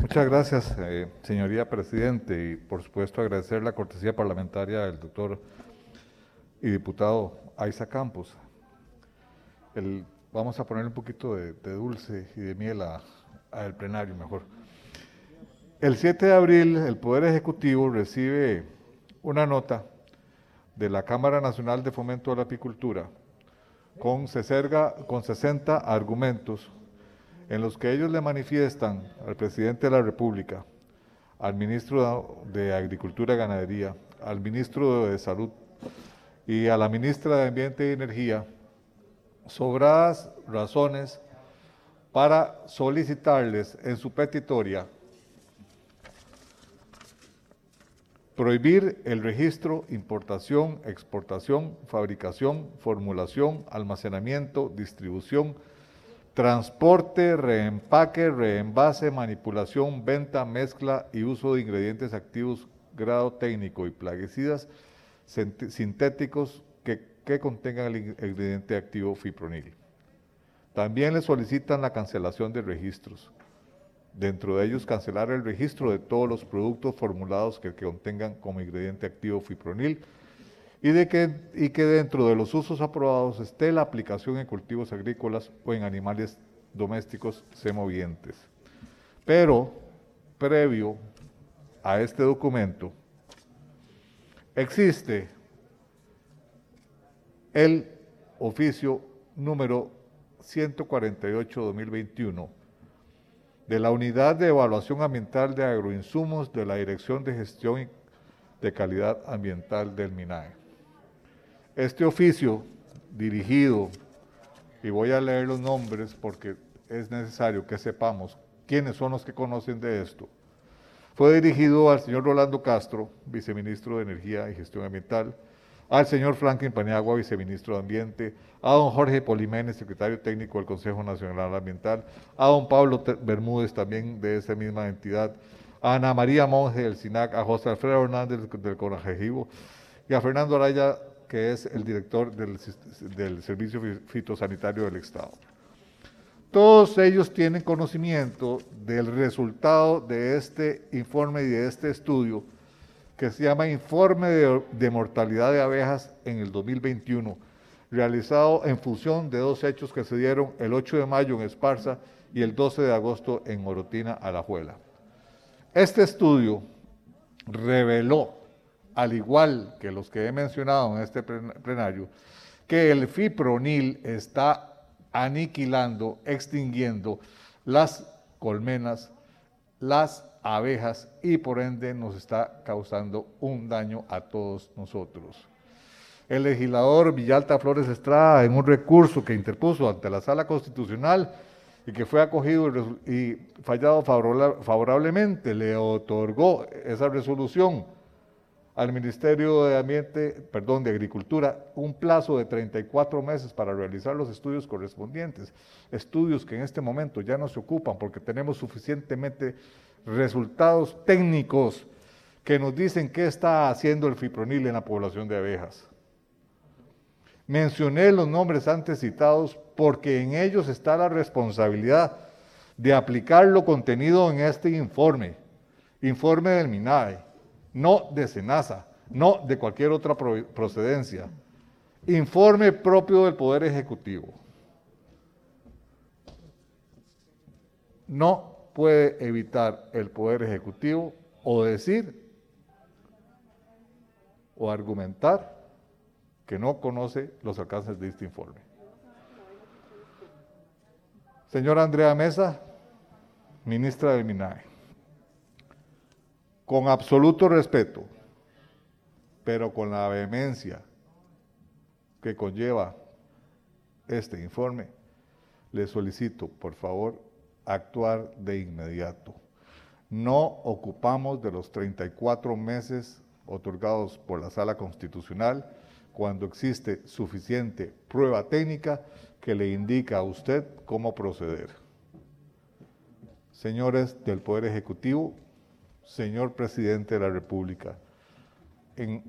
Muchas gracias, eh, señoría Presidente, y por supuesto agradecer la cortesía parlamentaria del doctor y diputado Aiza Campos. Vamos a poner un poquito de, dulce y de miel al plenario mejor. El 7 de abril, el Poder Ejecutivo recibe una nota de la Cámara Nacional de Fomento de la Apicultura con, con 60 argumentos en los que ellos le manifiestan al presidente de la República, al ministro de Agricultura y Ganadería, al ministro de Salud y a la ministra de Ambiente y Energía sobradas razones para solicitarles en su petitoria prohibir el registro, importación, exportación, fabricación, formulación, almacenamiento, distribución, transporte, reempaque, reenvase, manipulación, venta, mezcla y uso de ingredientes activos grado técnico y plaguicidas sintéticos que, contengan el ingrediente activo fipronil. También le solicitan la cancelación de registros. Dentro de ellos, cancelar el registro de todos los productos formulados que, contengan como ingrediente activo fipronil y, de que, y que dentro de los usos aprobados esté la aplicación en cultivos agrícolas o en animales domésticos semovientes. Pero, previo a este documento, existe el oficio número 148-2021 de la Unidad de Evaluación Ambiental de Agroinsumos de la Dirección de Gestión de Calidad Ambiental del MINAE. Este oficio dirigido, y voy a leer los nombres porque es necesario que sepamos quiénes son los que conocen de esto, fue dirigido al señor Rolando Castro, viceministro de Energía y Gestión Ambiental, al señor Franklin Paniagua, viceministro de Ambiente, a don Jorge Poliménez, secretario técnico del Consejo Nacional Ambiental, a don Pablo Bermúdez, también de esa misma entidad, a Ana María Monge del SINAC, a José Alfredo Hernández del Conajejivo y a Fernando Araya, que es el director del, del Servicio Fitosanitario del Estado. Todos ellos tienen conocimiento del resultado de este informe y de este estudio, que se llama Informe de, Mortalidad de Abejas en el 2021, realizado en función de dos hechos que se dieron el 8 de mayo en Esparza y el 12 de agosto en Orotina, Alajuela. Este estudio reveló, al igual que los que he mencionado en este plenario, que el fipronil está aniquilando, extinguiendo las colmenas, las abejas y por ende nos está causando un daño a todos nosotros. El legislador Villalta Flores Estrada, en un recurso que interpuso ante la Sala Constitucional y que fue acogido y fallado favorablemente, le otorgó esa resolución al Ministerio de Ambiente, perdón, de Agricultura, un plazo de 34 meses para realizar los estudios correspondientes, estudios que en este momento ya no se ocupan porque tenemos suficientemente resultados técnicos que nos dicen qué está haciendo el fipronil en la población de abejas. Mencioné los nombres antes citados porque en ellos está la responsabilidad de aplicar lo contenido en este informe, informe del MINAE, no de SENASA, no de cualquier otra procedencia, informe propio del Poder Ejecutivo. No puede evitar el Poder Ejecutivo o decir o argumentar que no conoce los alcances de este informe. Señora Andrea Mesa, ministra del MINAE, con absoluto respeto, pero con la vehemencia que conlleva este informe, le solicito, por favor, actuar de inmediato. No ocupamos de los 34 meses otorgados por la Sala Constitucional cuando existe suficiente prueba técnica que le indica a usted cómo proceder. Señores del Poder Ejecutivo, señor Presidente de la República, en